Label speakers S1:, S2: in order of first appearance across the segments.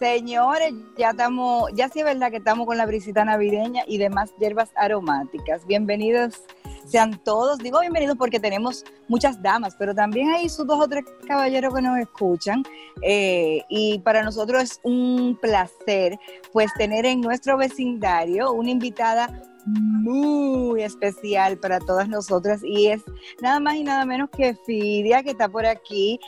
S1: Señores, ya estamos, ya sí es verdad que estamos con la brisita navideña y demás hierbas aromáticas. Bienvenidos sean todos. Digo bienvenidos porque tenemos muchas damas, pero también hay sus dos o tres caballeros que nos escuchan. Eh, y para nosotros es un placer, pues, tener en nuestro vecindario una invitada muy especial para todas nosotras y es nada más y nada menos que Fidia que está por aquí.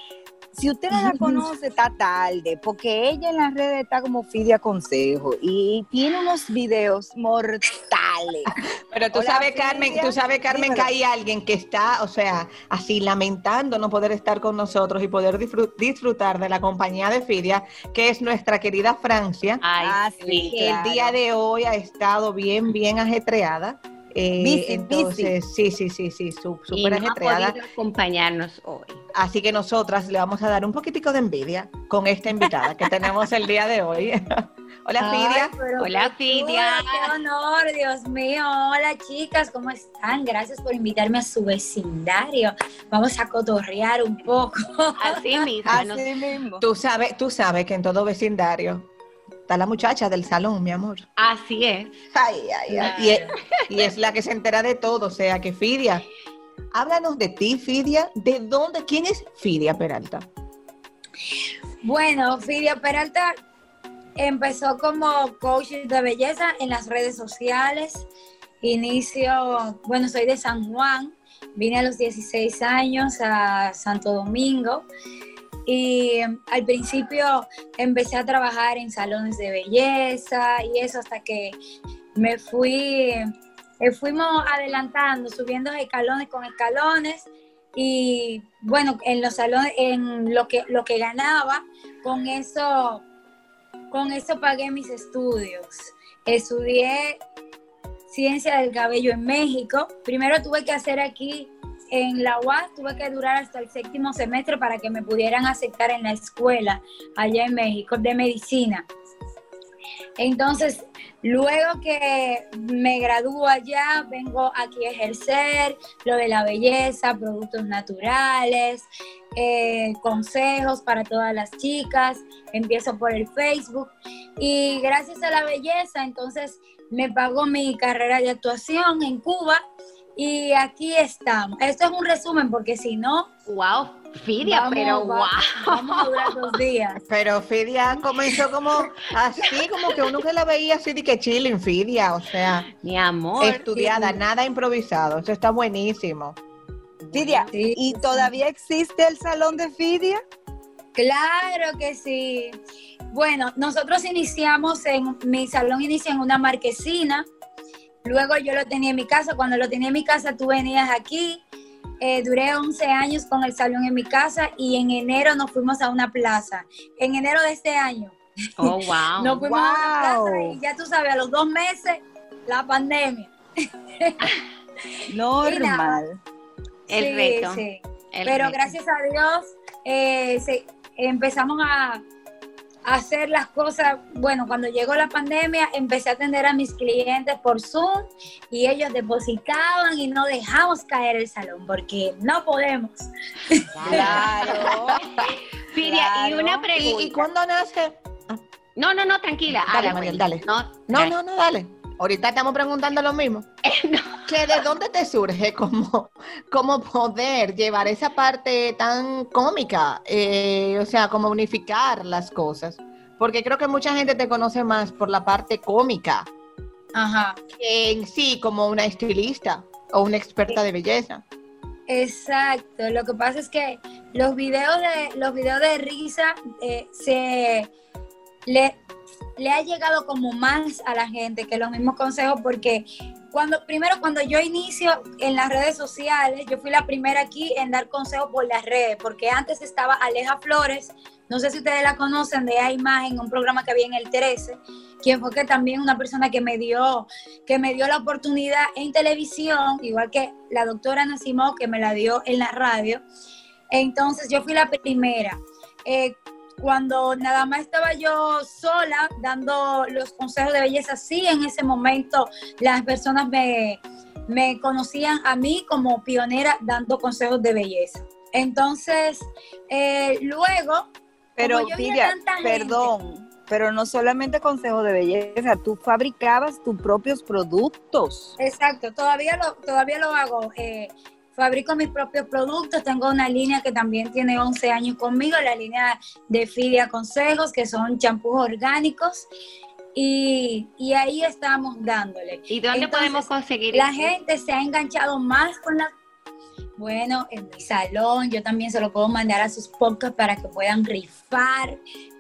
S1: Si usted no la conoce, está tarde, porque ella en las redes está como Fidia Consejo y tiene unos videos mortales.
S2: Pero tú
S1: Hola,
S2: sabes, Carmen,
S1: Fidia.
S2: tú sabes, Carmen,
S1: Dímelo.
S2: que hay alguien que está, o sea, así lamentando no poder estar con nosotros y poder disfrut- disfrutar de la compañía de Fidia, que es nuestra querida Francia,
S1: Ah, sí,
S2: que el
S1: claro.
S2: día de hoy ha estado bien, bien ajetreada. Eh,
S1: Busy,
S2: entonces, sí, sí, sí, sí, su-
S3: Y
S2: súper
S3: no
S2: ajetreada.
S3: acompañarnos hoy.
S2: Así que nosotras le vamos a dar un poquitico de envidia con esta invitada que tenemos el día de hoy. Hola, Fidia.
S3: Hola, Fidia.
S4: Qué honor, Dios mío. Hola, chicas, ¿cómo están? Gracias por invitarme a su vecindario. Vamos a cotorrear un poco.
S3: Así mismo.
S1: Así mismo.
S2: Tú sabes, tú sabes que en todo vecindario está la muchacha del salón, mi amor.
S3: Así es.
S2: Ay, ay, ay. Y, es, y es la que se entera de todo, o sea que Fidia. Háblanos de ti, Fidia. ¿De dónde? ¿Quién es Fidia Peralta?
S4: Bueno, Fidia Peralta empezó como coach de belleza en las redes sociales. Inicio, bueno, soy de San Juan. Vine a los 16 años a Santo Domingo. Y al principio empecé a trabajar en salones de belleza y eso hasta que me fui, eh, fuimos adelantando, subiendo escalones con escalones y bueno, en los salones, en lo que, lo que ganaba, con eso, con eso pagué mis estudios. Estudié ciencia del cabello en México. Primero tuve que hacer aquí en la UAS, tuve que durar hasta el séptimo semestre para que me pudieran aceptar en la escuela allá en México de medicina. Entonces, luego que me gradúo allá, vengo aquí a ejercer lo de la belleza, productos naturales, eh, consejos para todas las chicas. Empiezo por el Facebook y gracias a la belleza, entonces me pagó mi carrera de actuación en Cuba y aquí estamos. Esto es un resumen porque si no,
S3: Wow, Fidia,
S4: vamos,
S3: pero
S4: va-
S3: wow.
S4: vamos a durar dos días.
S2: Pero Fidia comenzó como así, como que uno que la veía así de que chilling, Fidia, o sea,
S3: Mi amor.
S2: estudiada,
S4: sí.
S2: nada improvisado. Eso está buenísimo.
S1: Fidia,
S4: Sí,
S1: ¿y
S4: sí.
S1: todavía existe el salón de Fidia?
S4: Claro que sí. Bueno, nosotros iniciamos en, mi salón inicia en una marquesina, luego yo lo tenía en mi casa, cuando lo tenía en mi casa tú venías aquí, Eh, duré 11 años con el salón en mi casa y en enero nos fuimos a una plaza, en enero de este año.
S3: Oh, wow.
S4: Nos fuimos a una plaza
S1: Wow.
S4: y ya tú sabes, a los dos meses, la pandemia.
S1: Normal.
S3: El
S4: Sí,
S3: reto.
S4: sí.
S3: el
S4: Pero
S3: reto.
S4: gracias a Dios eh, se- empezamos a, a hacer las cosas. Bueno, cuando llegó la pandemia, empecé a atender a mis clientes por Zoom y ellos depositaban y no dejamos caer el salón porque no podemos.
S1: Claro.
S3: Fidia, y una
S2: ¿Y,
S3: pregunta.
S2: y cuándo nace?
S3: No, no, no, tranquila.
S2: Dale,
S3: Wendy.
S2: dale.
S3: No,
S2: No,
S3: dale.
S2: no, no, dale. Ahorita estamos preguntando lo mismo.
S3: No.
S2: Que de dónde te surge como, como poder llevar esa parte tan cómica, eh, o sea, como unificar las cosas. Porque creo que mucha gente te conoce más por la parte cómica
S4: Ajá.
S2: que en sí como una estilista o una experta de belleza.
S4: Exacto, lo que pasa es que los videos de los videos de risa eh, se le, le ha llegado como más a la gente que los mismos consejos porque cuando primero cuando yo inicio en las redes sociales, yo fui la primera aquí en dar consejos por las redes, porque antes estaba Aleja Flores, no sé si ustedes la conocen de A Imagen, un programa que había en el 13, quien fue que también una persona que me dio que me dio la oportunidad en televisión, igual que la doctora Nacimó, que me la dio en la radio. Entonces yo fui la primera. Eh, cuando nada más estaba yo sola dando los consejos de belleza, sí, en ese momento las personas me, me conocían a mí como pionera dando consejos de belleza. Entonces, eh, luego,
S1: Pero, Pidia,
S4: gente-
S1: perdón, pero no solamente consejos de belleza, tú fabricabas tus propios productos.
S4: Exacto, todavía lo, todavía lo hago. eh, fabrico mis propios productos, tengo una línea que también tiene 11 años conmigo, la línea de Fidia Consejos, que son champús orgánicos, y, y ahí estamos dándole.
S3: ¿Y dónde
S4: Entonces,
S3: podemos conseguir
S4: La
S3: eso?
S4: gente se ha enganchado más con la... Bueno, en mi salón, yo también se lo puedo mandar a sus podcasts para que puedan rifar y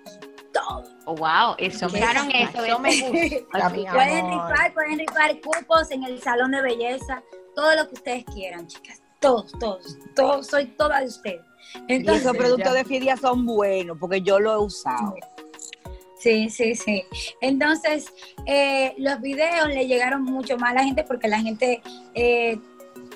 S4: todo.
S3: Oh, wow, escucharon eso.
S2: Eso me gusta,
S4: Pueden rifar, pueden rifar cupos en el salón de belleza, todo lo que ustedes quieran, chicas. Todos, todos, todos, soy toda de ustedes.
S1: Y
S4: Entonces,
S1: esos productos de Fidia son buenos porque yo lo he usado.
S4: Sí, sí, sí. Entonces, eh, los videos le llegaron mucho más a la gente porque la gente eh,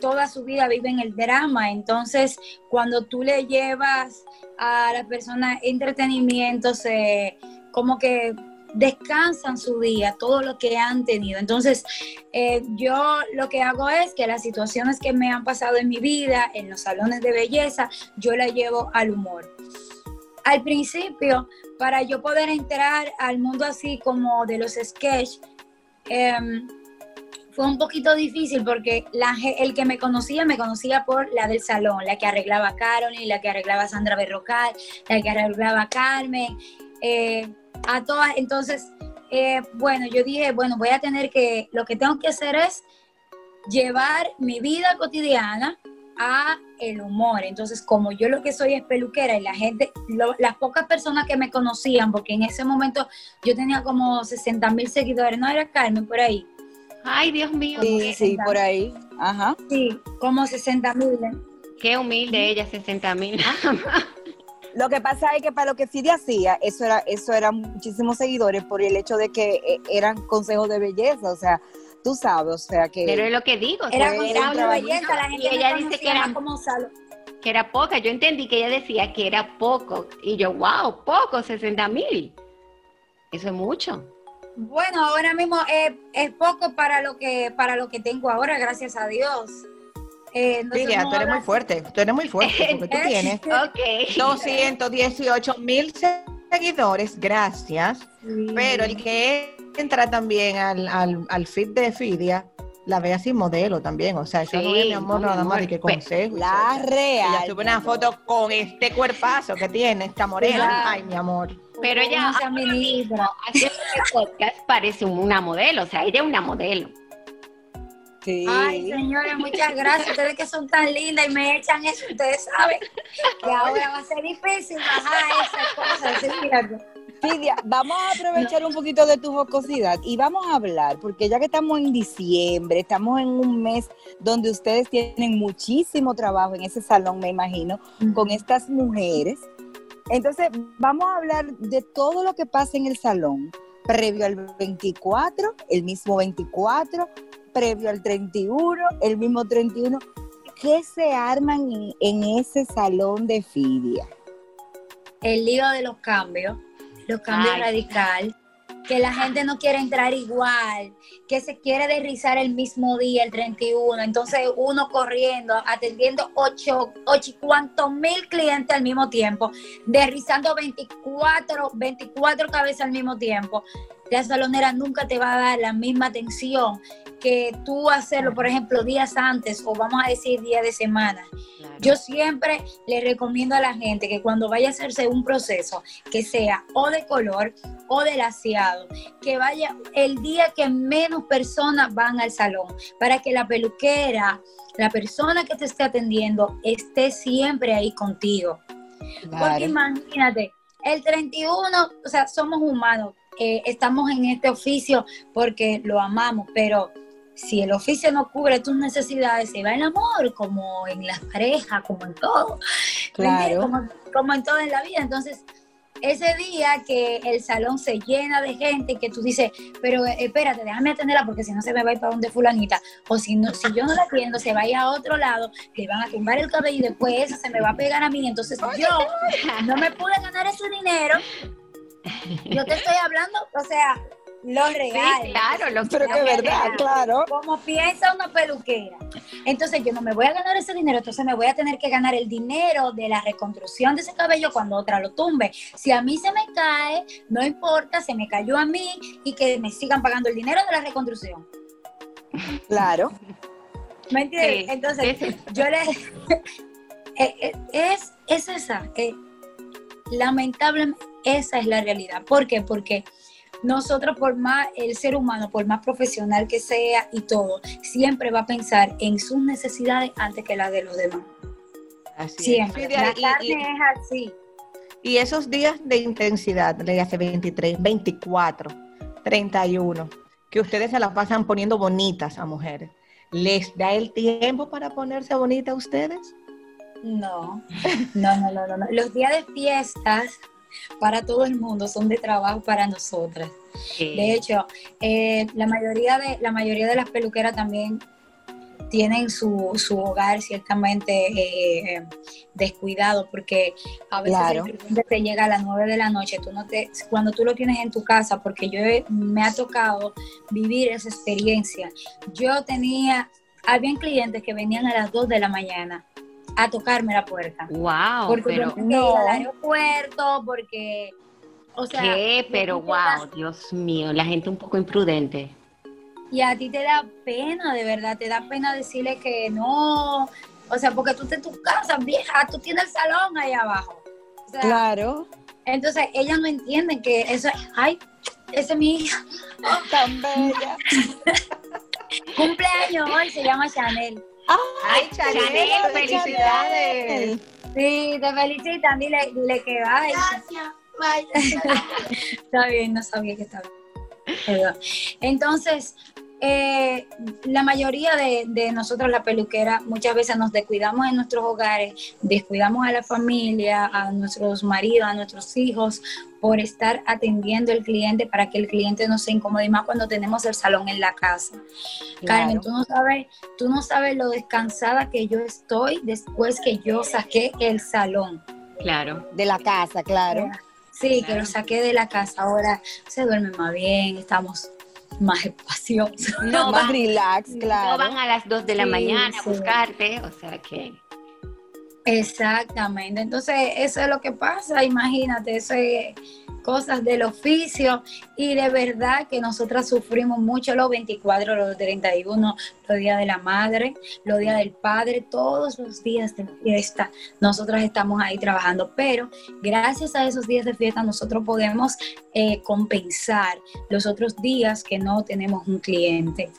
S4: toda su vida vive en el drama. Entonces, cuando tú le llevas a la persona entretenimiento, se como que descansan su día, todo lo que han tenido. Entonces, eh, yo lo que hago es que las situaciones que me han pasado en mi vida, en los salones de belleza, yo la llevo al humor. Al principio, para yo poder entrar al mundo así como de los sketch, em, fue un poquito difícil porque la, el que me conocía, me conocía por la del salón, la que arreglaba a Carolyn, la que arreglaba Sandra Berrocal, la que arreglaba Carmen, eh, a todas. Entonces, eh, bueno, yo dije, bueno, voy a tener que, lo que tengo que hacer es llevar mi vida cotidiana a el humor. Entonces, como yo lo que soy es peluquera y la gente, lo- las pocas personas que me conocían, porque en ese momento yo tenía como 60 mil seguidores, no era Carmen por ahí.
S3: Ay, Dios mío,
S1: Sí, sí, por ahí. Ajá.
S4: Sí, como 60 mil.
S3: qué humilde ella, 60 mil.
S1: Lo que pasa es que para lo que Fidia hacía, eso era, eso eran muchísimos seguidores por el hecho de que eh, eran consejos de belleza, o sea, tú sabes, o sea que
S3: Pero es lo que digo,
S4: Era
S3: que
S1: con
S3: era
S4: como
S1: un
S4: de belleza, la
S3: Y
S4: gente
S3: ella
S4: me
S3: dice que era-
S4: como salón.
S3: que era poca. Yo entendí que ella decía que era poco. Y yo, wow, poco, 60 mil. Eso es mucho.
S4: Bueno, ahora mismo es, es poco para lo que para lo que tengo ahora, gracias a Dios. Eh, no
S2: Lidia, tú eres muy fuerte, tú eres muy fuerte, porque tú tienes
S3: Ok.
S2: 218 mil seguidores, gracias.
S4: Sí.
S2: Pero el que entra también al, al, al feed de Fidia, la ve así modelo también. O sea, eso no
S3: Sí,
S2: es mi amor,
S3: no,
S2: nada más de que
S3: Pe-
S2: consejo.
S1: la
S2: Ella
S1: real.
S2: sube una foto con este cuerpazo que tiene, esta morena.
S4: Claro.
S2: Ay, mi amor.
S3: Pero ella haciendo el podcast parece una modelo. O sea, ella es una modelo.
S1: Sí.
S4: Ay, señores, muchas gracias. Ustedes que son tan lindas y me echan eso, ustedes saben que ahora va a ser difícil bajar esas cosas. ¿sí?
S1: Fidia, vamos a aprovechar un poquito de tu jocosidad y vamos a hablar, porque ya que estamos en diciembre, estamos en un mes donde ustedes tienen muchísimo trabajo en ese salón, me imagino, con estas mujeres. Entonces, vamos a hablar de todo lo que pasa en el salón, previo al 24, el mismo 24, previo al 31, el mismo 31. ¿Qué se arman en, en ese salón de Fidia?
S4: El lío de los cambios, los cambios
S3: Ay.
S4: radicales. que la gente no quiere entrar igual, que se quiere derrizar el mismo día, el 31. Entonces uno corriendo, atendiendo 8, 8 y cuantos mil clientes al mismo tiempo, derrizando 24, 24 cabezas al mismo tiempo. La salonera nunca te va a dar la misma atención que tú hacerlo, por ejemplo, días antes o vamos a decir día de semana. Yo siempre le recomiendo a la gente que cuando vaya a hacerse un proceso, que sea o de color o de laseado, que vaya el día que menos personas van al salón, para que la peluquera, la persona que te esté atendiendo, esté siempre ahí contigo. Porque imagínate, el 31, o sea, somos humanos, eh, estamos en este oficio porque lo amamos, pero si el oficio no cubre tus necesidades, se va el amor, como en las parejas, como en todo.
S5: Claro.
S4: Como, como en todo en la vida. Entonces, ese día que el salón se llena de gente que tú dices, pero eh, espérate, déjame atenderla porque si no se me va a ir para donde fulanita, o si no, si yo no la atiendo, se va a ir a otro lado, le van a tumbar el cabello y después eso se me va a pegar a mí, entonces yo no me pude ganar ese dinero. Yo te estoy hablando, o sea, lo real.
S3: Sí, claro, lo
S5: Pero que verdad, claro.
S4: Como piensa una peluquera. Entonces yo no me voy a ganar ese dinero, entonces me voy a tener que ganar el dinero de la reconstrucción de ese cabello cuando otra lo tumbe. Si a mí se me cae, no importa, se me cayó a mí y que me sigan pagando el dinero de la reconstrucción.
S5: Claro.
S4: ¿Me entiendes?
S3: Sí,
S4: Entonces, yo le... eh, eh, es, es esa. eh, lamentablemente, esa es la realidad. ¿Por qué? Porque nosotros, por más el ser humano, por más profesional que sea y todo, siempre va a pensar en sus necesidades antes que las de los demás.
S2: Así es.
S4: Siempre.
S2: De
S4: La
S2: y-
S4: carne
S2: y-
S4: es así.
S2: Y esos días de intensidad, le hace 23, 24, 31, que ustedes se las pasan poniendo bonitas a mujeres, ¿les da el tiempo para ponerse bonita a ustedes?
S4: No, no, no, no, no. Los días de fiestas para todo el mundo son de trabajo para nosotras.
S3: Sí.
S4: De hecho, eh, la, mayoría de, la mayoría de las peluqueras también tienen su, su hogar ciertamente eh, eh, descuidado porque a veces
S5: Claro.
S4: el cliente te llega a las 9 de la noche, tú no te, cuando tú lo tienes en tu casa, porque yo he- me ha tocado vivir esa experiencia. Yo tenía, habían clientes que venían a las 2 de la mañana a tocarme la puerta.
S3: Wow,
S4: porque
S3: pero
S4: que ir
S5: No.
S4: al aeropuerto, porque, o sea,
S3: ¿qué? Pero wow, Dios mío, la gente un poco imprudente.
S4: Y a ti te da pena, de verdad, te da pena decirle que no. O sea, porque tú estás en tu casa, vieja, tú tienes el salón ahí abajo. O sea,
S5: Claro.
S4: Entonces, ellas no entienden que eso, ay, esa es mi hija.
S5: Tan bella.
S4: Cumpleaños hoy, se llama Chanel.
S3: Ay, Chanel, felicidades.
S4: Sí, te felicitan, dile, dile que ay. está bien, no sabía que estaba. Entonces, eh, la mayoría de, de nosotros, la peluquera, muchas veces nos descuidamos en nuestros hogares, descuidamos a la familia, a nuestros maridos, a nuestros hijos, por estar atendiendo al cliente para que el cliente no se incomode, y más cuando tenemos el salón en la casa. Carmen, tú no sabes, tú no sabes lo descansada que yo estoy después que yo saqué el salón.
S3: Claro.
S5: De la casa, claro.
S4: Sí, que lo saqué de la casa. Ahora se duerme más bien, estamos más espaciosos.
S3: No
S5: Más
S3: van,
S5: relax,
S3: no
S5: claro.
S3: van a las 2 de la
S4: Sí,
S3: mañana a buscarte, o sea que...
S4: Exactamente. Entonces, eso es lo que pasa. Imagínate, eso es cosas del oficio y de verdad que nosotras sufrimos mucho los 24, los 31, los días de la madre, los días del padre, todos los días de fiesta. Nosotras estamos ahí trabajando, pero gracias a esos días de fiesta nosotros podemos eh, compensar los otros días que no tenemos un cliente.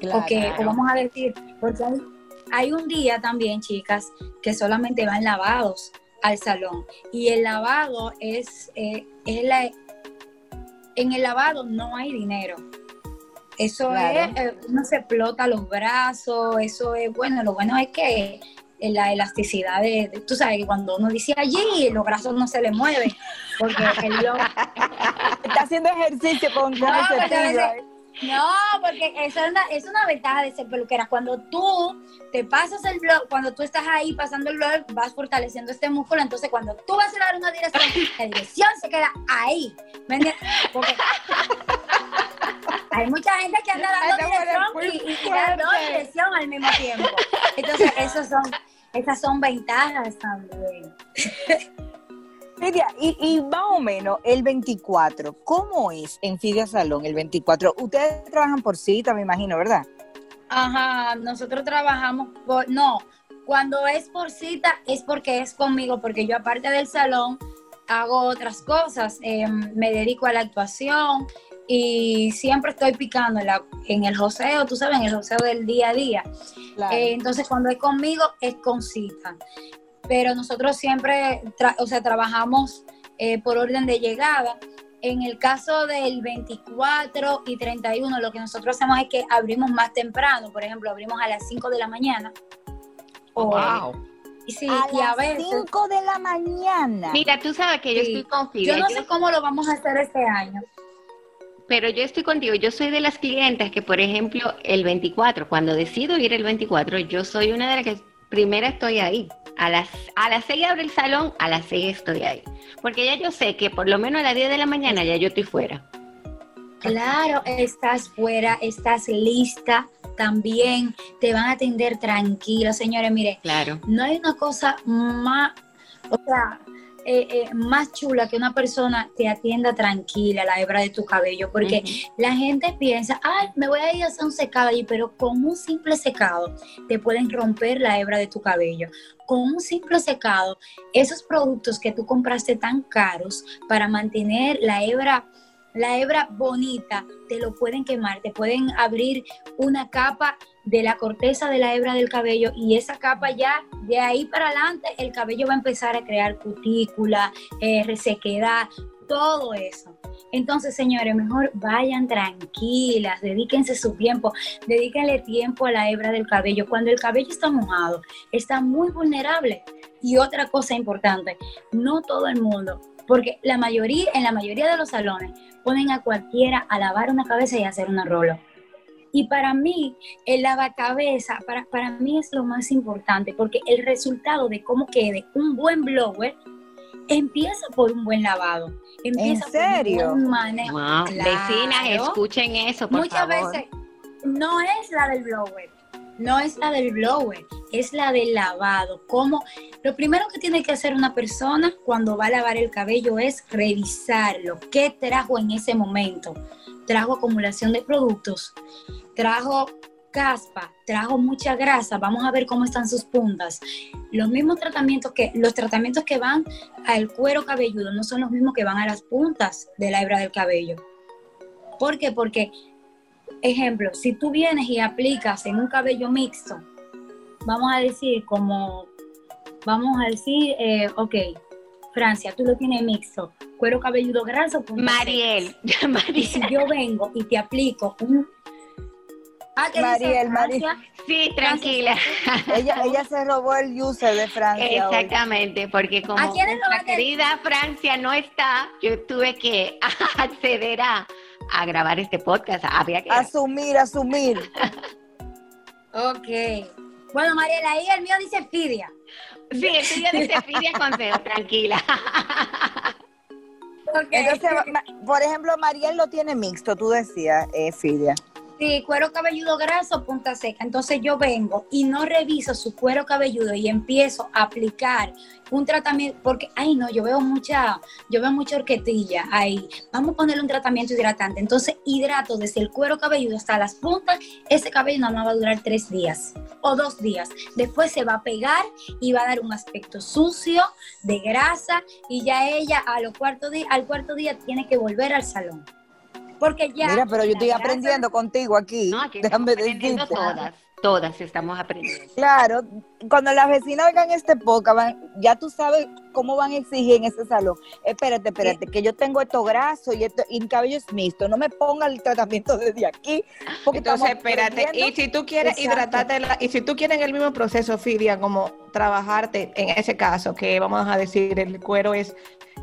S5: claro.
S4: o que, o vamos a decir, porque hay, hay un día también, chicas, que solamente van lavados al salón. Y el lavado es, eh, es la, en el lavado no hay dinero. Eso
S5: Claro.
S4: es, eh, uno se explota los brazos, eso es, bueno, lo bueno es que la elasticidad de, de- tú sabes que cuando uno dice allí, los brazos no se le mueven, porque el blog
S5: Está haciendo ejercicio con,
S4: No,
S5: ese
S4: No, porque eso es una, es una ventaja de ser peluquera. Cuando tú te pasas el blog, cuando tú estás ahí pasando el blog, vas fortaleciendo este músculo. Entonces, cuando tú vas a dar una dirección, la dirección se queda ahí. ¿Me entiendes? Porque Hay mucha gente que anda dando dirección y, y dando
S1: fuerte.
S4: dirección al mismo tiempo. Entonces, esos son, esas son ventajas también.
S1: Fidia, y, y más o menos el 24, ¿cómo es en Fidia Salón el 24? Ustedes trabajan por cita, me imagino, ¿verdad?
S4: Ajá, nosotros trabajamos por, no, cuando es por cita es porque es conmigo, porque yo aparte del salón hago otras cosas, eh, me dedico a la actuación y siempre estoy picando en, la- en el joseo, tú sabes, en el joseo del día a día.
S1: Claro.
S4: Eh, entonces, cuando es conmigo, es con cita. Pero nosotros siempre, tra- o sea, trabajamos eh, por orden de llegada. En el caso del 24 y 31, lo que nosotros hacemos es que abrimos más temprano. Por ejemplo, abrimos a las 5 de la mañana. O-
S6: Wow.
S4: y sí,
S1: a
S4: y a
S1: las
S4: veces.
S1: 5 de la mañana.
S3: Mira, tú sabes que yo
S4: Sí.
S3: estoy confidente.
S4: Yo no sé cómo lo vamos a hacer este año.
S3: Pero yo estoy contigo, yo soy de las clientes que, por ejemplo, el 24, cuando decido ir el 24, yo soy una de las que primero estoy ahí. A las, a las 6 abre el salón, a las 6 estoy ahí. Porque ya yo sé que por lo menos a las 10 de la mañana ya yo estoy fuera.
S4: Claro, estás fuera, estás lista también, te van a atender tranquilo, señores. Mire,
S3: Claro.
S4: no hay una cosa más, o sea, eh, eh, más chula que una persona te atienda tranquila la hebra de tu cabello, porque la gente piensa, ay, me voy a ir a hacer un secado allí, pero con un simple secado te pueden romper la hebra de tu cabello. Con un simple secado, esos productos que tú compraste tan caros para mantener la hebra, la hebra bonita, te lo pueden quemar, te pueden abrir una capa de la corteza de la hebra del cabello y esa capa ya de ahí para adelante el cabello va a empezar a crear cutícula, eh, resequedad, todo eso. Entonces, señores, mejor vayan tranquilas, dedíquense su tiempo, dedíquenle tiempo a la hebra del cabello. Cuando el cabello está mojado, está muy vulnerable. Y otra cosa importante, no todo el mundo, porque la mayoría, en la mayoría de los salones, ponen a cualquiera a lavar una cabeza y hacer una rolo. Y para mí, el lavacabeza, para, para mí es lo más importante, porque el resultado de cómo quede un buen blower empieza por un buen lavado. Empieza
S1: serio?
S4: por un buen manejo.
S3: Wow.
S4: Claro.
S3: Vecinas, escuchen eso, por
S4: Muchas
S3: favor.
S4: veces no es la del blower, no es la del blower, es la del lavado. Como lo primero que tiene que hacer una persona cuando va a lavar el cabello es revisarlo. ¿Qué trajo en ese momento? Trajo acumulación de productos, trajo caspa, trajo mucha grasa. Vamos a ver cómo están sus puntas. Los mismos tratamientos que los tratamientos que van al cuero cabelludo no son los mismos que van a las puntas de la hebra del cabello. ¿Por qué? Porque ejemplo, si tú vienes y aplicas en un cabello mixto, vamos a decir como, vamos a decir, eh, ok, Francia, tú lo tienes mixto, cuero cabelludo graso.
S3: Mariel.
S4: Y
S3: Mariel.
S4: si yo vengo y te aplico un... Ah, ¿qué dice
S1: Mariel, Mariel.
S3: Sí, tranquila.
S1: Ella, ella se robó el user de Francia. hoy.
S3: Exactamente, porque como querida Francia no está, yo tuve que acceder a, a grabar este podcast. Había que
S1: Asumir, asumir.
S4: Ok. Bueno, Mariela, ahí el mío dice Fidia.
S3: Sí, el tuyo dice Fidia Consejo, tranquila.
S4: Ok.
S1: Entonces, por ejemplo, Mariel lo tiene mixto, tú decías, eh, Fidia.
S4: Sí, cuero cabelludo graso, punta seca. Entonces yo vengo y no reviso su cuero cabelludo y empiezo a aplicar un tratamiento, porque, ay no, yo veo mucha, yo veo mucha horquetilla ahí. Vamos a ponerle un tratamiento hidratante. Entonces hidrato desde el cuero cabelludo hasta las puntas. Ese cabello más va a durar tres días o dos días. Después se va a pegar y va a dar un aspecto sucio, de grasa, y ya ella a lo cuarto al cuarto día tiene que volver al salón. Porque ya.
S1: Mira, pero yo estoy
S4: grasa-
S1: aprendiendo contigo aquí.
S3: No, aquí
S1: Déjame
S3: aprendiendo
S1: decirte.
S3: todas, todas estamos aprendiendo.
S1: Claro, cuando las vecinas oigan este podcast, van- ya tú sabes cómo van a exigir en ese salón. Espérate, espérate, que yo tengo esto graso y, esto, y el cabello es mixto. No me ponga el tratamiento desde aquí.
S2: Entonces, espérate, y si tú quieres
S4: Exacto.
S2: hidratarte, la- y si tú quieres el mismo proceso, Fidia, como trabajarte en ese caso, que vamos a decir, el cuero es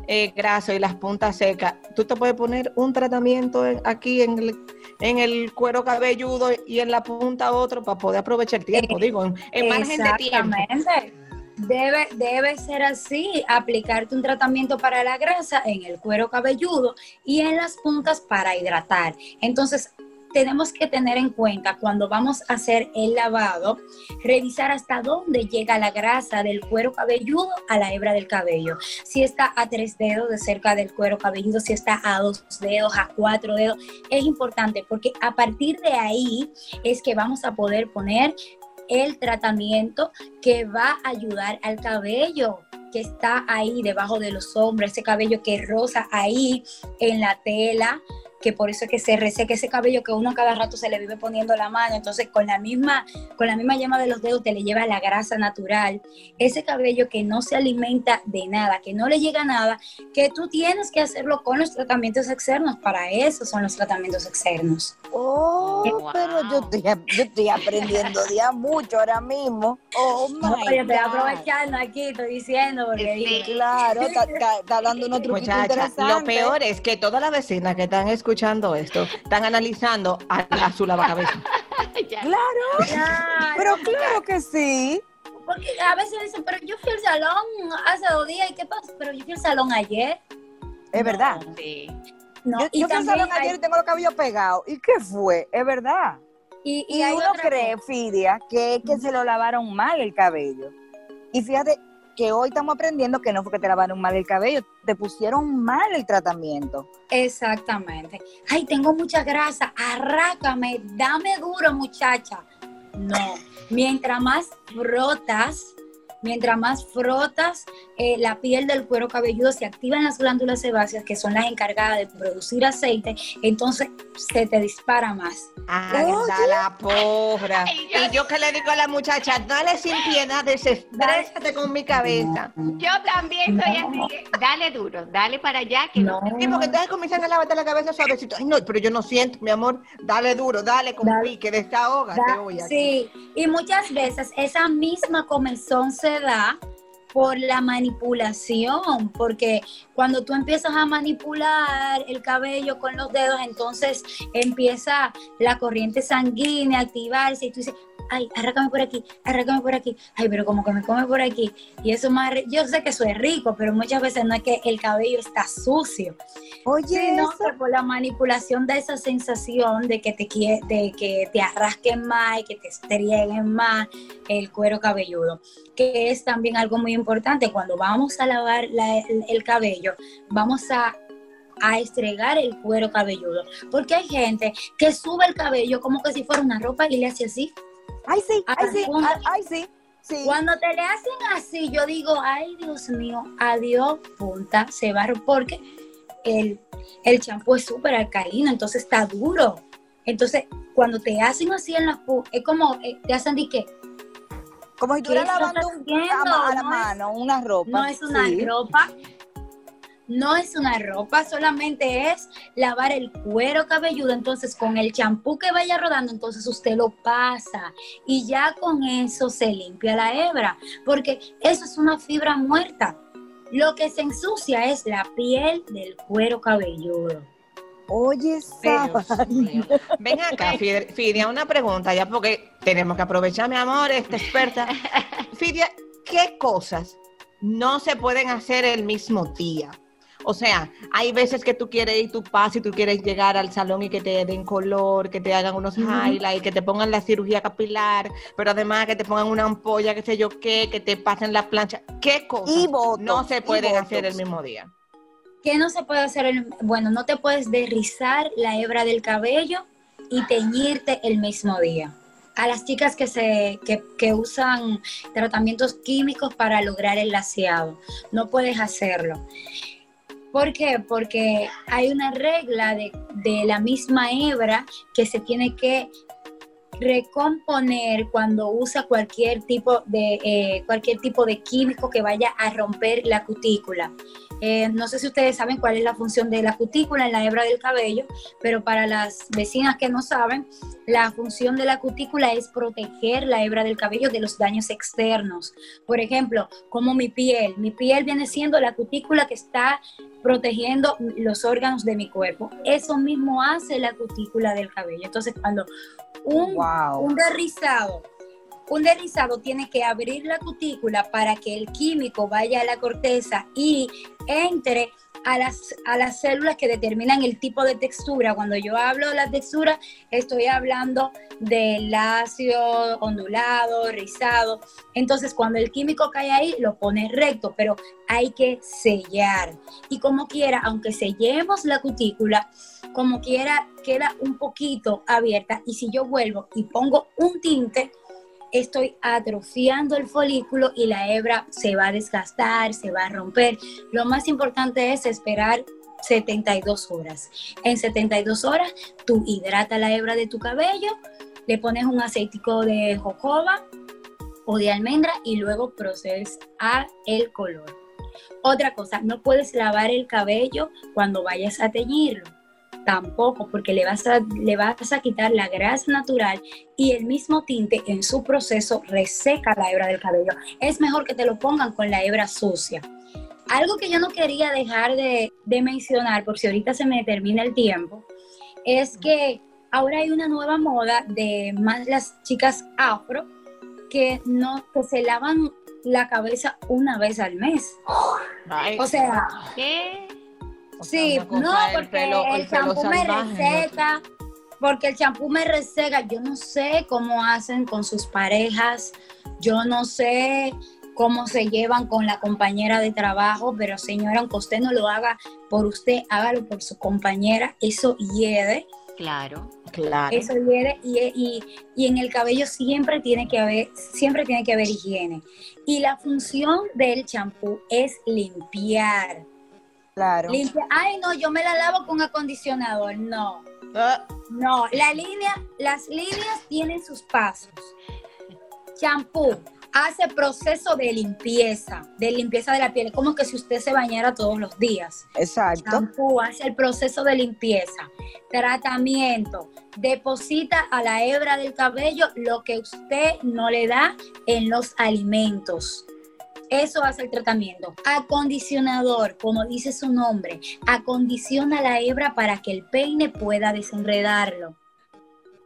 S2: eh, graso y las puntas secas, tú te puedes poner un tratamiento en- aquí en el, en el cuero cabelludo y en la punta otro para poder aprovechar el tiempo, digo, en, en margen de tiempo.
S4: Exactamente. Debe, debe ser así, aplicarte un tratamiento para la grasa en el cuero cabelludo y en las puntas para hidratar. Entonces, tenemos que tener en cuenta cuando vamos a hacer el lavado, revisar hasta dónde llega la grasa del cuero cabelludo a la hebra del cabello. Si está a tres dedos de cerca del cuero cabelludo, si está a dos dedos, a cuatro dedos, es importante porque a partir de ahí es que vamos a poder poner el tratamiento que va a ayudar al cabello que está ahí debajo de los hombros, ese cabello que rosa ahí en la tela, que por eso es que se reseca ese cabello que uno cada rato se le vive poniendo la mano, entonces con la misma con la misma llama de los dedos te le lleva la grasa natural, ese cabello que no se alimenta de nada, que no le llega nada, que tú tienes que hacerlo con los tratamientos externos, para eso son los tratamientos externos.
S1: Oh,
S3: Wow.
S1: pero yo estoy, yo estoy aprendiendo ya mucho ahora mismo. Oh,
S4: No,
S1: my
S4: yo estoy
S1: God.
S4: aprovechando aquí, estoy diciendo, porque
S3: Sí.
S1: Claro, está, está- está dando unos truquitos interesantes.
S2: lo peor es que todas las vecinas que están escuchando esto están analizando a, a su lavacabezas.
S3: Ya.
S1: Claro,
S4: "Claro".
S1: pero claro que sí.
S4: Porque a veces dicen, pero yo fui al salón hace dos días y qué pasa, pero yo fui al salón ayer.
S1: Es verdad.
S3: Sí.
S4: No,
S1: yo
S4: y
S1: yo fui al salón ayer
S4: hay-
S1: y tengo los cabellos pegados. ¿Y qué fue? Es verdad.
S4: y, y
S1: Y, uno cree,
S4: cosa.
S1: Fidia, que que se lo lavaron mal el cabello. Y fíjate que hoy estamos aprendiendo que no fue que te lavaron mal el cabello, te pusieron mal el tratamiento.
S4: Exactamente. Ay, tengo mucha grasa, arrácame, dame duro, muchacha. No, mientras más frotas, mientras más frotas, eh, la piel del cuero cabelludo se activan las glándulas sebáceas, que son las encargadas de producir aceite, entonces se te dispara más.
S2: Anda la porra. Y yo que le digo a la muchacha, dale sin piedad, desestrésate con mi cabeza.
S3: Yo también soy así. que Dale duro, dale para allá. Que no.
S2: Sí, porque entonces comienzan a lavarte la cabeza suavecito. Ay, no, pero yo no siento, mi amor. Dale duro, dale con
S4: Dale.
S2: pique, desahógate
S4: Da-
S2: hoy
S4: sí, y muchas veces esa misma comezón se da por la manipulación, porque cuando tú empiezas a manipular el cabello con los dedos, entonces empieza la corriente sanguínea a activarse y tú dices, ay, arrácame por aquí, arrácame por aquí, ay, pero como que me come por aquí. Y eso más, yo sé que eso es rico, pero muchas veces no es que el cabello está sucio,
S1: Oye,
S4: sino
S1: eso-
S4: que por la manipulación da esa sensación de que te de que te arrasquen más y que te estrieguen más el cuero cabelludo, que es también algo muy importante. Cuando vamos a lavar la- el, el cabello, vamos a a estregar el cuero cabelludo, porque hay gente que sube el cabello como que si fuera una ropa y le hace así.
S1: Ay sí, ay sí,
S4: Alguna-
S1: ay, ay, sí, sí.
S4: Cuando te le hacen así, yo digo, ay Dios mío, adiós punta, se va, porque el, el champú es súper alcalino, entonces está duro. Entonces, cuando te hacen así en la pu- es como, eh, te hacen de que
S1: Como si
S4: ¿Qué
S1: estás lavando un- a, la
S4: No es-
S1: mano una ropa.
S4: no es una
S1: sí.
S4: ropa, no es una ropa, solamente es lavar el cuero cabelludo. Entonces, con el champú que vaya rodando, entonces usted lo pasa y ya con eso se limpia la hebra, porque eso es una fibra muerta. Lo que se ensucia es la piel del cuero cabelludo.
S1: Oye.
S2: Ven acá, Fid- Fidia, una pregunta ya porque tenemos que aprovechar, mi amor, esta experta. Fidia, ¿qué cosas no se pueden hacer el mismo día? O sea, hay veces que tú quieres ir tu paso y tú quieres llegar al salón y que te den color, que te hagan unos highlights, que te pongan la cirugía capilar, pero además que te pongan una ampolla, qué sé yo qué, que te pasen la plancha. ¿Qué cosas
S1: Y
S2: no se pueden hacer el mismo día?
S4: ¿Qué no se puede hacer? el- bueno, no te puedes derrizar la hebra del cabello y teñirte el mismo día. A las chicas que, se, que, que usan tratamientos químicos para lograr el laseado, no puedes hacerlo. ¿Por qué? Porque hay una regla de, de la misma hebra que se tiene que recomponer cuando usa cualquier tipo de eh, cualquier tipo de químico que vaya a romper la cutícula. Eh, no sé si ustedes saben cuál es la función de la cutícula en la hebra del cabello, pero para las vecinas que no saben, la función de la cutícula es proteger la hebra del cabello de los daños externos. Por ejemplo, como mi piel. Mi piel viene siendo la cutícula que está protegiendo los órganos de mi cuerpo. Eso mismo hace la cutícula del cabello. Entonces, cuando un,
S1: Wow.
S4: un derrizado un derrizado tiene que abrir la cutícula para que el químico vaya a la corteza y entre a las, a las células que determinan el tipo de textura. Cuando yo hablo de la textura, estoy hablando del lacio, ondulado, rizado. Entonces, cuando el químico cae ahí, lo pone recto, pero hay que sellar. Y como quiera, aunque sellemos la cutícula, como quiera, queda un poquito abierta. Y si yo vuelvo y pongo un tinte, estoy atrofiando el folículo y la hebra se va a desgastar, se va a romper. Lo más importante es esperar 72 horas. En 72 horas, tú hidrata la hebra de tu cabello, le pones un aceitico de jojoba o de almendra y luego procedes a el color. Otra cosa, no puedes lavar el cabello cuando vayas a teñirlo tampoco, porque le vas, a, le vas a quitar la grasa natural y el mismo tinte en su proceso reseca la hebra del cabello. Es mejor que te lo pongan con la hebra sucia. Algo que yo no quería dejar de, de mencionar, por si ahorita se me termina el tiempo, es que ahora hay una nueva moda de más las chicas afro que no que se lavan la cabeza una vez al mes. O sea,
S3: ¿Qué?
S2: O
S4: Sí, no,
S2: el
S4: porque
S2: pelo-
S4: el champú me reseca, porque el champú me reseca. Yo no sé cómo hacen con sus parejas, yo no sé cómo se llevan con la compañera de trabajo, pero señora, aunque usted no lo haga por usted, hágalo por su compañera, eso hiede,
S3: Claro.
S2: Claro.
S4: eso hiede y, y- y en el cabello siempre tiene que haber, siempre tiene que haber higiene. Y la función del champú es limpiar.
S1: Claro.
S4: Limpia. Ay, no, yo me la lavo con acondicionador. No,
S2: Ah,
S4: no. La línea, las líneas tienen sus pasos. Champú hace proceso de limpieza, de limpieza de la piel, como que si usted se bañara todos los días.
S1: Exacto.
S4: Champú hace el proceso de limpieza. Tratamiento. Deposita a la hebra del cabello lo que usted no le da en los alimentos. Eso hace el tratamiento. Acondicionador, como dice su nombre, acondiciona la hebra para que el peine pueda desenredarlo.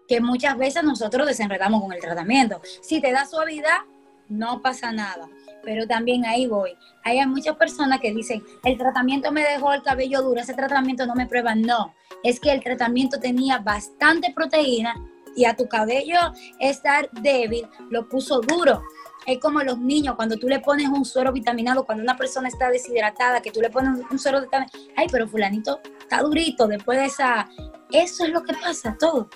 S4: Que muchas veces nosotros desenredamos con el tratamiento. Si te da suavidad, no pasa nada. Pero también ahí voy. Hay muchas personas que dicen, el tratamiento me dejó el cabello duro, ese tratamiento no me prueba. No, es que el tratamiento tenía bastante proteína y a tu cabello estar débil lo puso duro. Es como los niños, cuando tú le pones un suero vitaminado, cuando una persona está deshidratada, que tú le pones un suero vitaminado, ay, pero fulanito está durito después de esa... Eso es lo que pasa, todo.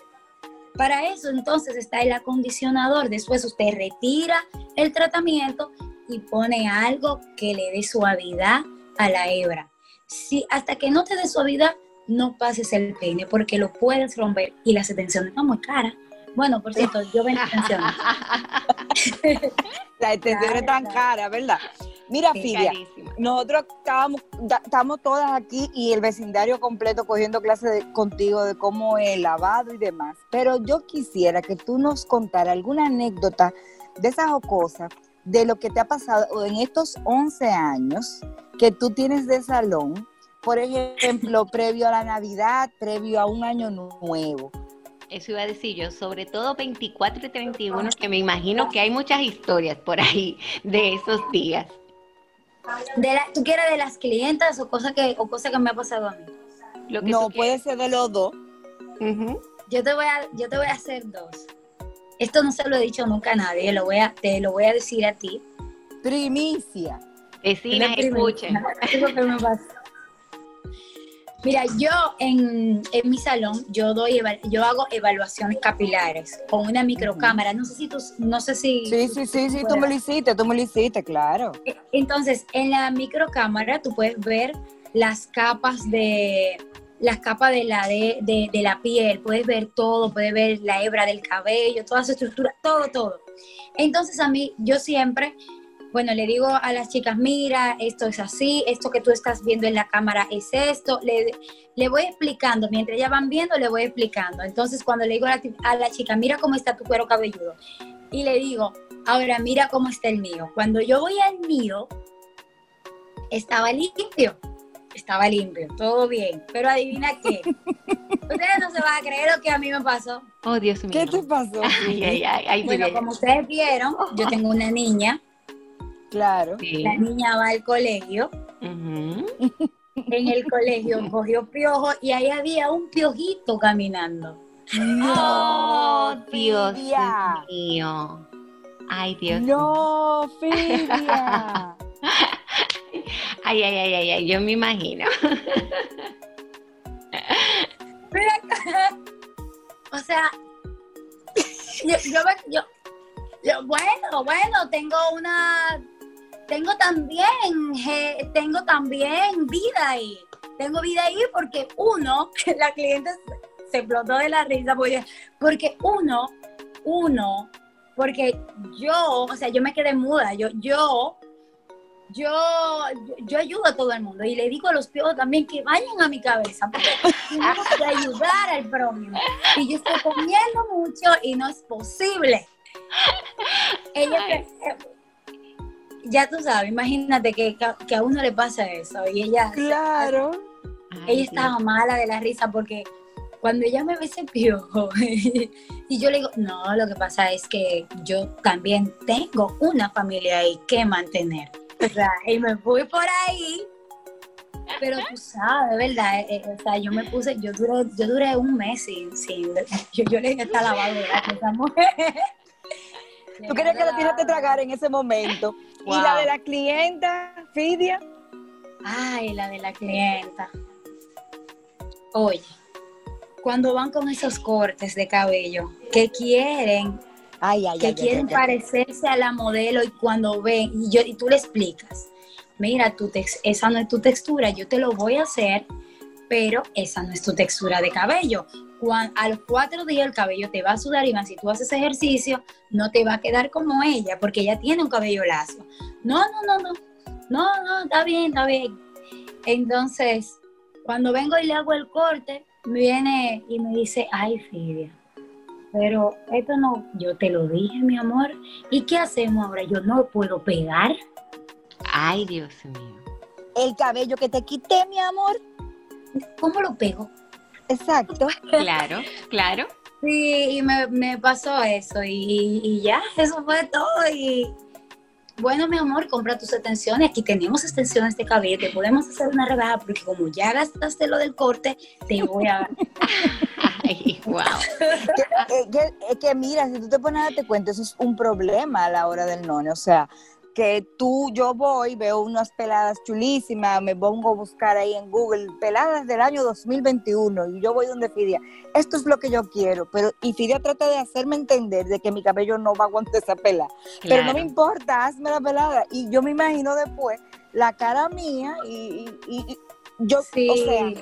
S4: Para eso entonces está el acondicionador. Después usted retira el tratamiento y pone algo que le dé suavidad a la hebra. Si hasta que no te dé suavidad, no pases el peine porque lo puedes romper y las extensiones están muy caras. Bueno, por cierto, yo vendo extensiones.
S1: La extensión es tan cara, ¿verdad? Mira,
S4: Sí,
S1: Fidia,
S3: Carísima.
S1: nosotros estábamos, estamos todas aquí y el vecindario completo cogiendo clases de- contigo de cómo es el lavado y demás. Pero yo quisiera que tú nos contaras alguna anécdota de esas cosas, de lo que te ha pasado en estos 11 años que tú tienes de salón. Por ejemplo, previo a la Navidad, previo a un año nuevo.
S3: Eso iba a decir yo, sobre todo 24 y 31, que me imagino que hay muchas historias por ahí de esos días.
S4: De la- ¿Tú quieres de las clientas o cosas que, o cosa que me ha pasado a mí?
S3: Lo que
S1: No, puede ser de los dos.
S4: Yo te voy a, yo te voy a hacer dos. Esto no se lo he dicho nunca a nadie, lo voy a, te lo voy a decir a ti.
S1: Primicia.
S3: Vecinas, escuchen.
S4: Eso Mira, yo en, en mi salón, yo doy yo hago evaluaciones capilares con una microcámara. No sé si tú, no sé si.
S1: Sí, sí, sí, sí, tú me lo hiciste, tú me lo hiciste, claro.
S4: Entonces, en la microcámara tú puedes ver las capas de las capas de la de, de- de la piel, puedes ver todo, puedes ver la hebra del cabello, toda su estructura, todo, todo. Entonces a mí, yo siempre, bueno, le digo a las chicas, mira, esto es así, esto que tú estás viendo en la cámara es esto, le, le voy explicando, mientras ellas van viendo, le voy explicando. Entonces cuando le digo a la, a la chica, mira cómo está tu cuero cabelludo, y le digo, ahora mira cómo está el mío. Cuando yo voy al mío, estaba limpio. Estaba limpio, todo bien. Pero adivina qué. Ustedes no se van a creer lo que a mí me pasó.
S3: Oh, Dios mío.
S1: ¿Qué te pasó?
S3: Ay, ay, ay, ay,
S4: Bueno, como ustedes vieron, yo tengo una niña.
S1: Claro.
S3: Sí.
S4: La niña va al colegio en el colegio cogió piojo y ahí había un piojito caminando.
S3: Oh, Dios
S1: Fidia.
S3: mío. Ay, Dios mío.
S1: No, Fidia.
S3: Ay, ay, ay, ay, ay, yo me imagino.
S4: O sea, yo, yo, me- yo- yo- bueno, bueno, tengo una, tengo también, tengo también vida ahí. Tengo vida ahí porque uno, la cliente se- explotó de la risa porque, porque uno, uno, porque yo, o sea, yo me quedé muda, yo, yo, yo, yo, ayudo a todo el mundo y le digo a los piojos también que vayan a mi cabeza porque tenemos que ayudar al prójimo. Y yo estoy comiendo mucho y no es posible. Ella. Ya tú sabes, imagínate que, que a uno le pasa eso y ella,
S1: Claro.
S3: Ay,
S4: ella estaba mala de la risa porque cuando ella me ve ese piojo y yo le digo, no, lo que pasa es que yo también tengo una familia ahí que mantener. O sea, y me fui por ahí, pero tú sabes, ¿verdad? Eh, eh, o sea, yo me puse, yo duré, yo duré un mes sin, sin yo, yo le dije esta lavadora a esa mujer.
S1: Tú querías que la tienes que tragar en ese momento. Y la de la clienta, Fidia.
S4: Ay, la de la clienta. Oye, cuando van con esos cortes de cabello que quieren,
S1: Ay, ay,
S4: que
S1: ay,
S4: quieren parecerse a la modelo y cuando ven, y, yo, y tú le explicas, mira, tu tex- esa no es tu textura, yo te lo voy a hacer, pero esa no es tu textura de cabello. Cuan- a los cuatro días el cabello te va a sudar y más si tú haces ejercicio, no te va a quedar como ella, porque ella tiene un cabello lacio. No, no, no, no, no, no, está bien, está bien. Entonces, cuando vengo y le hago el corte, viene y me dice, ay, Fidia, pero esto no, yo te lo dije, mi amor. ¿Y qué hacemos ahora? Yo no puedo pegar.
S3: Ay, Dios mío.
S1: El cabello que te quité, mi amor.
S4: ¿Cómo lo pego?
S1: Exacto.
S3: Claro, claro.
S4: Sí, y me, me pasó eso y, y ya, eso fue todo. Y bueno, mi amor, compra tus extensiones. Aquí tenemos extensiones de cabello, te podemos hacer una rebaja porque como ya gastaste lo del corte, te voy a...
S3: Ay, wow.
S1: que, que- que mira, si tú te pones a darte cuenta, eso es un problema a la hora del none. O sea, que tú, yo voy, veo unas peladas chulísimas, me pongo a buscar ahí en Google, peladas del año 2021, y yo voy donde Fidia. Esto es lo que yo quiero, pero y Fidia trata de hacerme entender de que mi cabello no va a aguantar esa pela. Pero no me importa, hazme la pelada. Y yo me imagino después la cara mía y, y- y- y yo,
S4: Sí.
S1: o sea,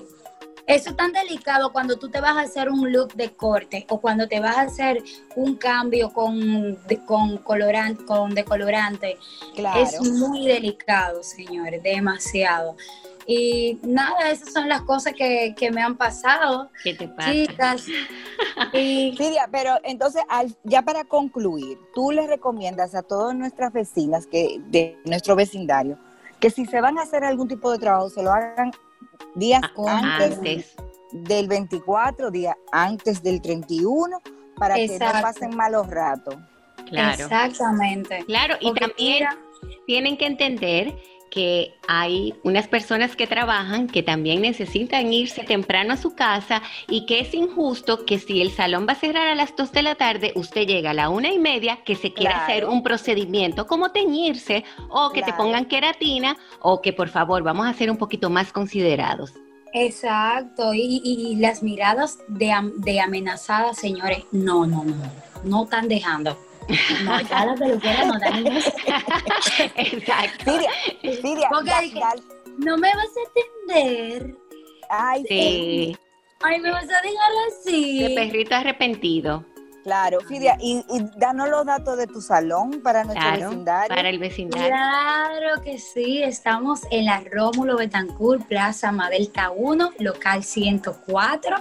S4: Eso es tan delicado cuando tú te vas a hacer un look de corte o cuando te vas a hacer un cambio con, de- con colorante, con decolorante.
S1: claro.
S4: Es muy delicado, señores, demasiado. Y nada, esas son las cosas que, que me han pasado,
S3: ¿Qué te pasa?
S4: chicas. Y
S1: pero entonces, al- ya para concluir, tú le recomiendas a todas nuestras vecinas que de nuestro vecindario que si se van a hacer algún tipo de trabajo, se lo hagan días
S3: Ah,
S1: antes,
S3: Antes.
S1: del 24, días antes del 31, para que no pasen malos ratos.
S3: Claro.
S4: exactamente.
S3: Claro, y
S4: Porque
S3: también
S4: mira,
S3: tienen que entender que hay unas personas que trabajan que también necesitan irse temprano a su casa y que es injusto que si el salón va a cerrar a las 2 de la tarde, usted llega a la una y media que se quiera
S1: Claro.
S3: hacer un procedimiento como teñirse o que te pongan queratina o que por favor vamos a ser un poquito más considerados.
S4: Exacto, y, y- y las miradas de, de amenazadas, señores, no, no, no, no están dejando. No, ya las peluqueras no eso.
S3: Exacto.
S1: Da-
S4: dije-
S1: da-
S4: No me vas a atender.
S1: ay,
S3: Sí,
S4: Ay, me vas a dejar así.
S3: de perrito arrepentido.
S1: Claro, Fidia, y, y danos los datos de tu salón para nuestro
S3: Claro,
S1: vecindario.
S3: para el vecindario.
S4: Claro que sí, estamos en la Rómulo Betancourt, Plaza Madelta 1, local 104.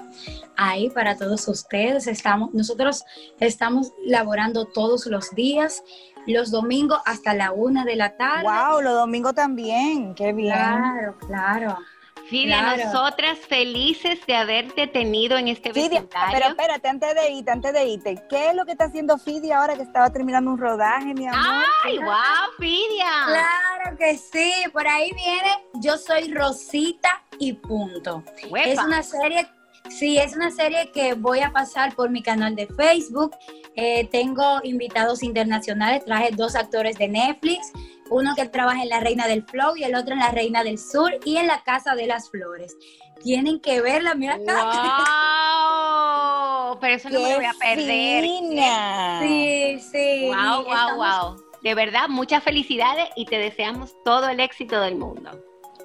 S4: Ahí para todos ustedes estamos, nosotros estamos laborando todos los días, los domingos hasta la una de la tarde.
S1: Wow, los domingos también, qué bien.
S4: Claro, claro.
S3: Fidia,
S4: Claro.
S3: nosotras felices de haberte tenido en este
S1: Fidia,
S3: vecindario.
S1: pero espérate, antes de irte, antes de irte, ¿qué es lo que está haciendo Fidia ahora que estaba terminando un rodaje, mi amor?
S3: ¡Ay, wow, Fidia!
S4: Claro que sí, por ahí viene Yo soy Rosita y punto.
S3: Huepa.
S4: Es una serie, sí, es una serie que voy a pasar por mi canal de Facebook. Eh, tengo invitados internacionales, traje dos actores de Netflix, uno que trabaja en La Reina del Flow y el otro en La Reina del Sur y en La Casa de las Flores. Tienen que verla, mira acá.
S3: ¡Wow! Pero eso no me lo voy a perder.
S1: fina!
S4: Sí, sí.
S3: Wow, wow,
S4: estamos-
S3: wow. De verdad, muchas felicidades y te deseamos todo el éxito del mundo.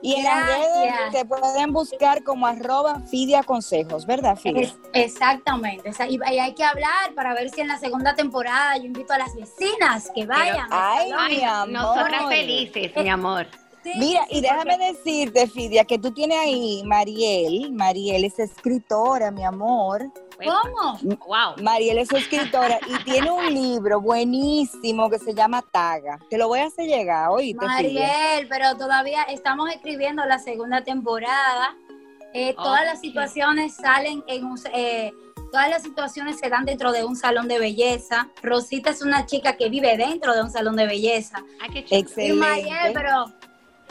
S1: Y en las redes te pueden buscar como arroba Fidia Consejos, ¿verdad, Fidia?
S4: Es- exactamente. Y, y hay que hablar para ver si en la segunda temporada yo invito a las vecinas que vayan.
S1: ay, mi amor.
S3: Nosotras felices, mi amor.
S4: Sí,
S1: Mira,
S4: sí,
S1: y déjame decirte, Fidia, que tú tienes ahí, Mariel, Mariel es escritora, mi amor.
S4: ¿Cómo?
S3: Wow.
S1: Mariel es escritora y tiene un libro buenísimo que se llama Taga. Te lo voy a hacer llegar, oíste.
S4: Mariel, pero todavía estamos escribiendo la segunda temporada. Eh, todas las situaciones salen en un... eh, todas las situaciones se dan dentro de un salón de belleza. Rosita es una chica que vive dentro de un salón de belleza.
S3: Ay, qué chulo.
S4: Y Mariel,
S1: Excelente.
S4: pero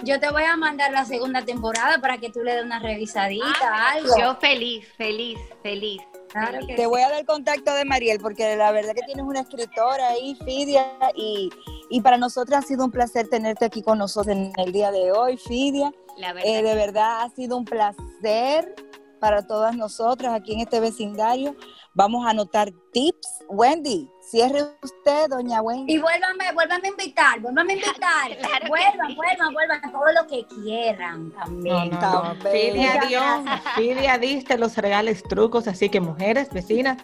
S4: yo te voy a mandar la segunda temporada para que tú le des una revisadita,
S3: Ah,
S4: algo.
S3: Yo feliz, feliz, feliz.
S4: Claro
S3: feliz.
S4: que
S1: Te voy a dar el contacto de Mariel porque la verdad que tienes una escritora ahí, Fidia, y, y para nosotros ha sido un placer tenerte aquí con nosotros en el día de hoy, Fidia.
S3: La verdad.
S1: Eh, de verdad ha sido un placer para todas nosotras aquí en este vecindario. Vamos a anotar tips. Wendy, cierre usted, doña Wendy.
S4: Y vuélvame, vuélvame a invitar, vuélvame a invitar.
S3: Claro
S4: vuelvan,
S3: sí.
S4: vuelvan, vuelvan, todo lo que quieran
S2: No,
S4: también.
S2: no,
S1: Tan
S2: no. Fidia
S1: bella.
S2: dio, Fidia diste los reales trucos, así que mujeres, vecinas,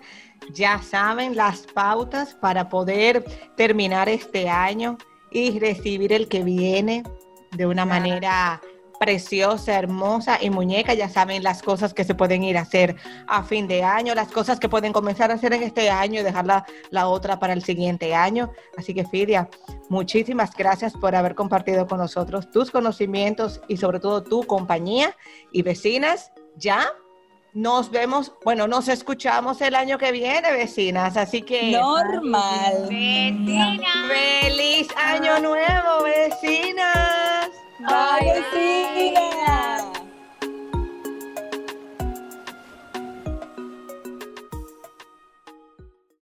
S2: ya saben las pautas para poder terminar este año y recibir el que viene de una manera preciosa, hermosa y muñeca. Ya saben las cosas que se pueden ir a hacer a fin de año, las cosas que pueden comenzar a hacer en este año y dejar la, la otra para el siguiente año. Así que Fidia, muchísimas gracias por haber compartido con nosotros tus conocimientos y sobre todo tu compañía y vecinas. Ya nos vemos, bueno, nos escuchamos el año que viene, vecinas. Así que
S1: Normal.
S3: Vecina.
S2: feliz año nuevo, vecinas.
S1: Bye. Bye.